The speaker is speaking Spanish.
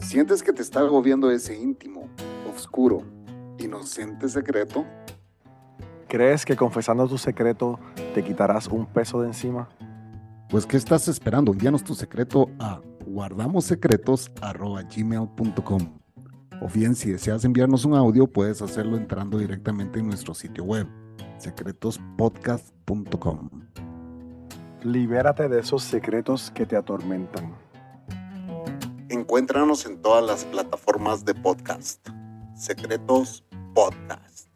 ¿Sientes que te está agobiando ese íntimo, oscuro, inocente secreto? ¿Crees que confesando tu secreto te quitarás un peso de encima? Pues, ¿qué estás esperando? Envíanos tu secreto a guardamossecretos.gmail.com O bien, si deseas enviarnos un audio, puedes hacerlo entrando directamente en nuestro sitio web, secretospodcast.com. Libérate de esos secretos que te atormentan. Encuéntranos en todas las plataformas de podcast. Secretos Podcast.